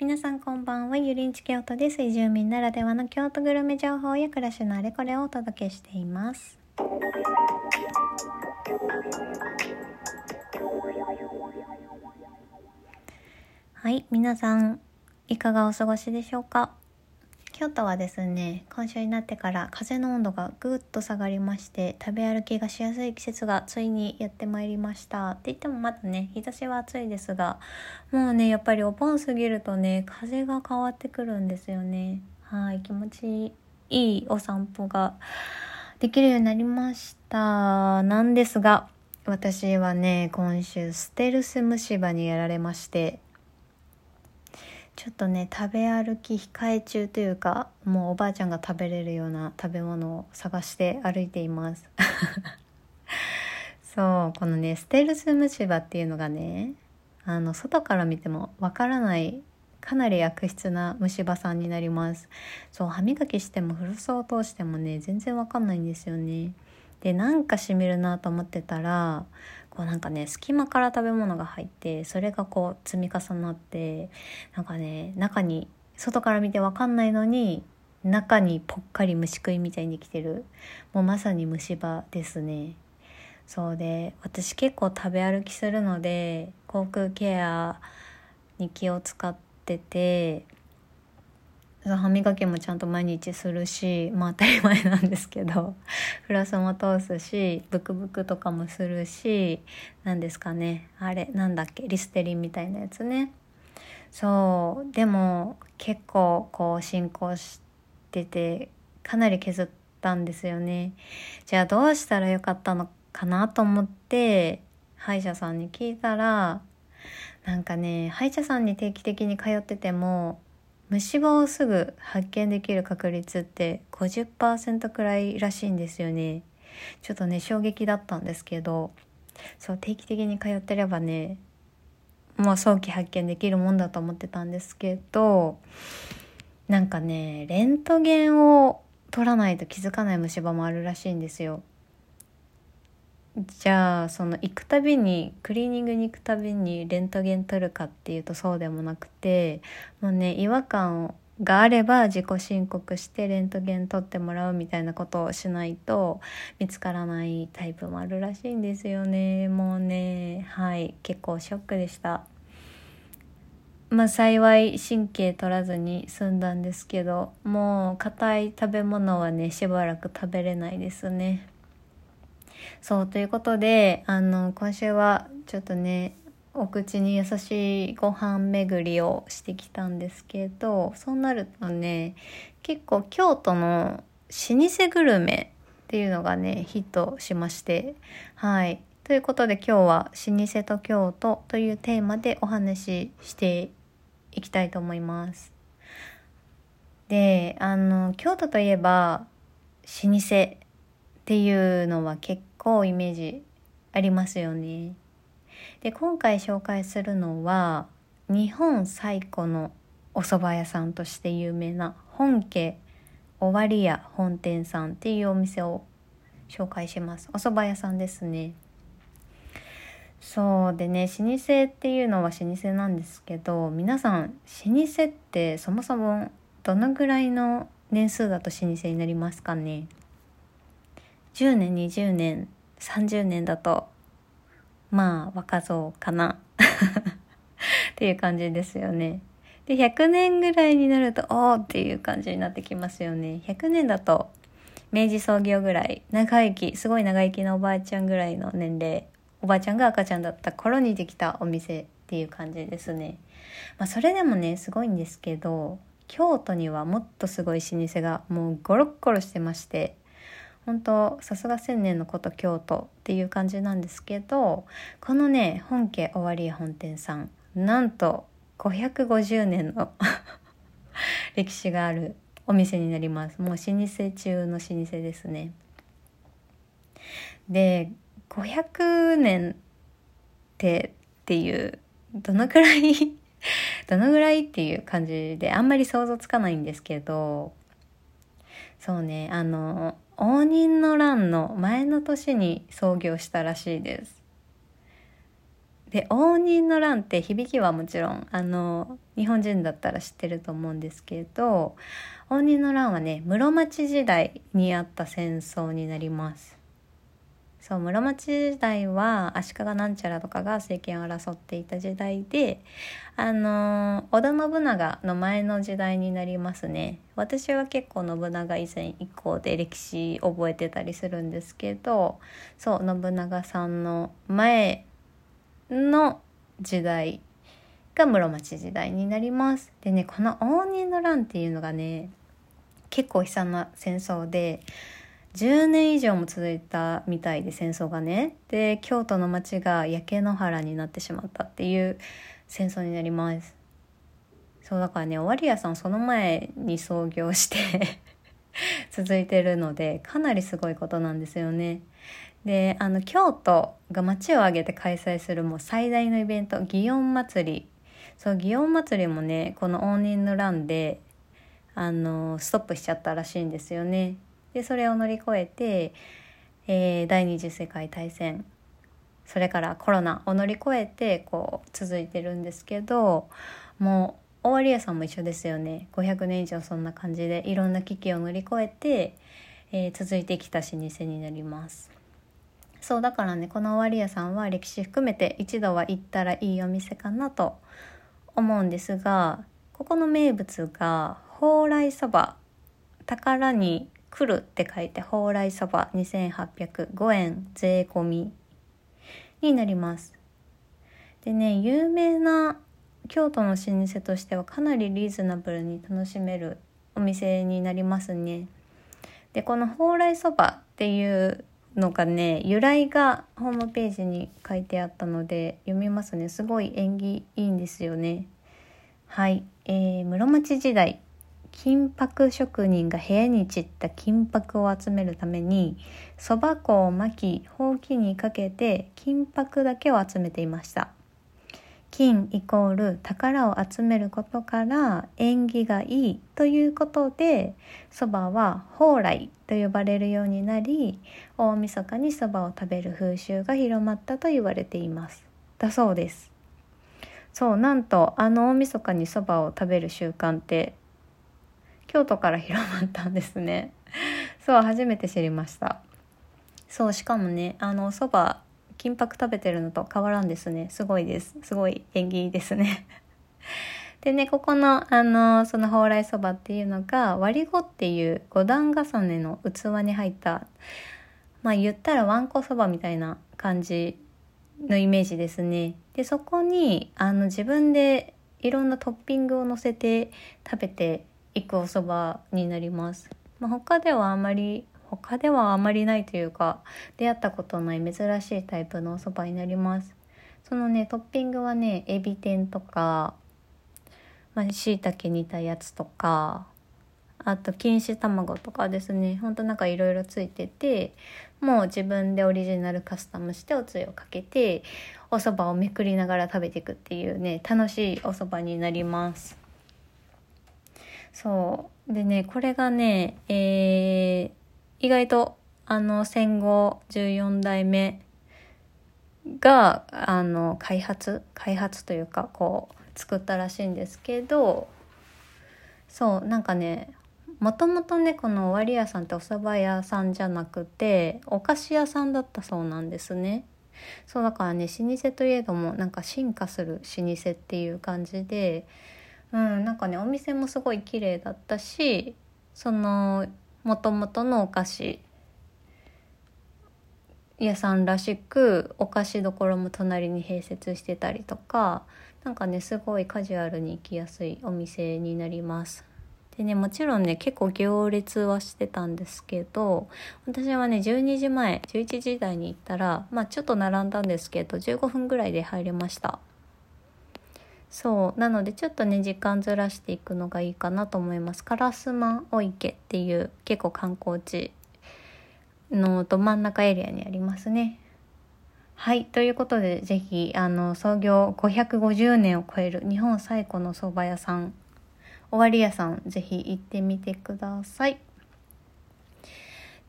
皆さんこんばんは、ゆりんち京都です。移住民ならではの京都グルメ情報や暮らしのあれこれをお届けしています。はい、皆さん、いかがお過ごしでしょうか？京都はですね今週になってから風の温度がぐっと下がりまして食べ歩きがしやすい季節がついにやってまいりました。って言ってもまだね日差しは暑いですがもうねやっぱりお盆過ぎるとね風が変わってくるんですよね。はい気持ちいいお散歩ができるようになりました。なんですが私はね今週ステルス虫歯にやられましてちょっとね食べ歩き控え中というかもうおばあちゃんが食べれるような食べ物を探して歩いています。そうこのねステルス虫歯っていうのがねあの外から見てもわからないかなり悪質な虫歯さんになります。そう歯磨きしてもフロスを通してもね全然わかんないんですよね。でなんかしみるなと思ってたらこうなんかね隙間から食べ物が入ってそれがこう積み重なってなんかね中に外から見て分かんないのに中にぽっかり虫食いみたいに来てる。もうまさに虫歯ですね。そうで私結構食べ歩きするので口腔ケアに気を使ってて歯磨きもちゃんと毎日するしまあ当たり前なんですけど フラスも通すしブクブクとかもするし何ですかね。あれなんだっけリステリンみたいなやつね。そうでも結構こう進行しててかなり削ったんですよね。じゃあどうしたらよかったのかなと思って歯医者さんに聞いたらなんかね歯医者さんに定期的に通ってても虫歯をすぐ発見できる確率って50%くらいらしいんですよね。ちょっとね衝撃だったんですけどそう定期的に通ってればねもう早期発見できるもんだと思ってたんですけどなんかねレントゲンを取らないと気づかない虫歯もあるらしいんですよ。じゃあその行くたびにクリーニングに行くたびにレントゲン取るかっていうとそうでもなくてもうね違和感があれば自己申告してレントゲン取ってもらうみたいなことをしないと見つからないタイプもあるらしいんですよね。もうねはい結構ショックでした。まあ幸い神経取らずに済んだんですけどもう硬い食べ物はねしばらく食べれないですね。そう、ということで、あの、今週はちょっとね、お口に優しいご飯巡りをしてきたんですけど、そうなるとね、結構京都の老舗グルメっていうのがね、ヒットしまして、はい。ということで今日は老舗と京都というテーマでお話ししていきたいと思います。で、あの、京都といえば、老舗っていうのは結構イメージありますよね。で今回紹介するのは日本最古のお蕎麦屋さんとして有名な本家尾張屋本店さんっていうお店を紹介します。お蕎麦屋さんですね。そうでね老舗っていうのは老舗なんですけど皆さん老舗ってそもそもどのぐらいの年数だと老舗になりますかね？10年20年30年だとまあ若造かな っていう感じですよね。で100年ぐらいになるとおーっていう感じになってきますよね。100年だと明治創業ぐらい長生きすごい長生きなおばあちゃんぐらいの年齢おばあちゃんが赤ちゃんだった頃にできたお店っていう感じですね。まあ、それでもねすごいんですけど京都にはもっとすごい老舗がもうゴロッゴロしてまして本当さすが千年のこと京都っていう感じなんですけどこのね本家尾張本店さんなんと550年の 歴史があるお店になります。もう老舗中の老舗ですね。で500年ってっていうどのくらい どのぐらいっていう感じであんまり想像つかないんですけどそうねあの応仁の乱の前の年に創業したらしいです。で応仁の乱って響きはもちろんあの日本人だったら知ってると思うんですけど応仁の乱はね室町時代にあった戦争になります。そう室町時代は足利なんちゃらとかが政権を争っていた時代であの織田信長の前の時代になりますね。私は結構信長以前以降で歴史覚えてたりするんですけどそう信長さんの前の時代が室町時代になります。でねこの応仁の乱っていうのがね結構悲惨な戦争で10年以上も続いたみたいで戦争がね。で京都の町が焼け野原になってしまったっていう戦争になります。そうだからね尾張屋さんその前に創業して 続いてるのでかなりすごいことなんですよね。であの京都が町を挙げて開催するもう最大のイベント祇園祭。りそう祇園祭りもねこの応仁の乱であのストップしちゃったらしいんですよね。でそれを乗り越えて、えー、第二次世界大戦それからコロナを乗り越えてこう続いてるんですけどもう大有屋さんも一緒ですよね。500年以上そんな感じでいろんな危機を乗り越えて、えー、続いてきた老舗になります。そうだからねこの終わり屋さんは歴史含めて一度は行ったらいいお店かなと思うんですがここの名物が蓬莱そば宝に来るって書いて蓬莱そば2805円税込み。になります。でね有名な京都の老舗としてはかなりリーズナブルに楽しめるお店になりますね。でこの蓬莱そばっていうのがね由来がホームページに書いてあったので読みますね。すごい縁起いいんですよね。はい、えー、室町時代。金箔職人が部屋に散った金箔を集めるためにそば粉を巻きほうきにかけて金箔だけを集めていました。金イコール宝を集めることから縁起がいいということでそばは蓬莱と呼ばれるようになり大晦日にそばを食べる風習が広まったと言われています。だそうです。そうなんとあの大晦日にそばを食べる習慣って京都から広まったんですね。そう初めて知りました。そうしかもねあのそば金箔食べてるのと変わらんですね。すごいです。すごい縁起ですね。でねここのあのその蓬莱そばっていうのが割り子っていう五段重ねの器に入ったまあ言ったらわんこそばみたいな感じのイメージですね。でそこにあの自分でいろんなトッピングを乗せて食べて行くお蕎麦になります。まあ、他ではあまり他ではあまりないというか出会ったことない珍しいタイプのお蕎麦になります。そのねトッピングはねエビ天とかまあ、椎茸煮たやつとかあと錦糸卵とかですねほんとなんかいろいろついててもう自分でオリジナルカスタムしておつゆをかけてお蕎麦をめくりながら食べていくっていうね楽しいお蕎麦になります。そうでねこれがねえー、意外とあの戦後14代目があの開発開発というかこう作ったらしいんですけどそうなんかねもともとねこの終わり屋さんってお蕎麦屋さんじゃなくてお菓子屋さんだったそうなんですね。そうだからね老舗といえどもなんか進化する老舗っていう感じでうんなんかねお店もすごい綺麗だったしそのもともとのお菓子屋さんらしくお菓子どころも隣に併設してたりとかなんかねすごいカジュアルに行きやすいお店になります。でねもちろんね結構行列はしてたんですけど私はね12時前11時台に行ったらまあちょっと並んだんですけど15分ぐらいで入れました。そう。なのでちょっとね時間ずらしていくのがいいかなと思います。烏丸御池っていう結構観光地のど真ん中エリアにありますね。はい。ということで是非あの創業550年を超える日本最古の蕎麦屋さん終わり屋さん是非行ってみてください。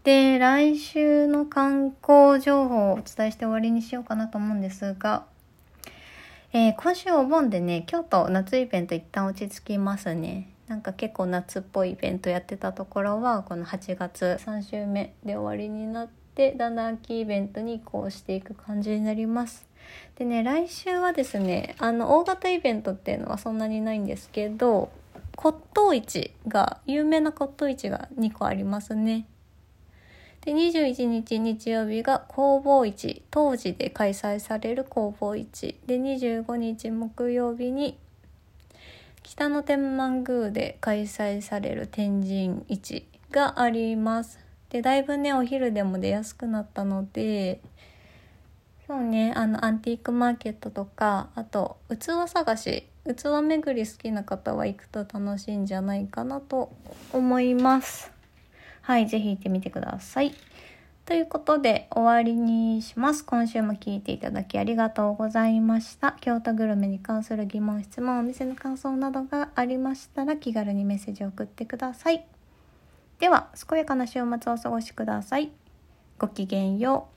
で来週の観光情報をお伝えして終わりにしようかなと思うんですがえー、今週お盆でね京都夏イベント一旦落ち着きますね。なんか結構夏っぽいイベントやってたところはこの8月3週目で終わりになってだんだん秋イベントに移行していく感じになります。でね来週はですねあの大型イベントっていうのはそんなにないんですけど骨董市が有名な骨董市が2個ありますね。で21日日曜日が工房市当時で開催される工房市。で25日木曜日に北の天満宮で開催される天神市があります。でだいぶねお昼でも出やすくなったのでそうねあのアンティークマーケットとかあと器探し。器巡り好きな方は行くと楽しいんじゃないかなと思います。はい是非行ってみてくださいということで終わりにします。今週も聞いていただきありがとうございました。京都グルメに関する疑問、質問、お店の感想などがありましたら気軽にメッセージを送ってください。では、健やかな週末をお過ごしください。ごきげんよう。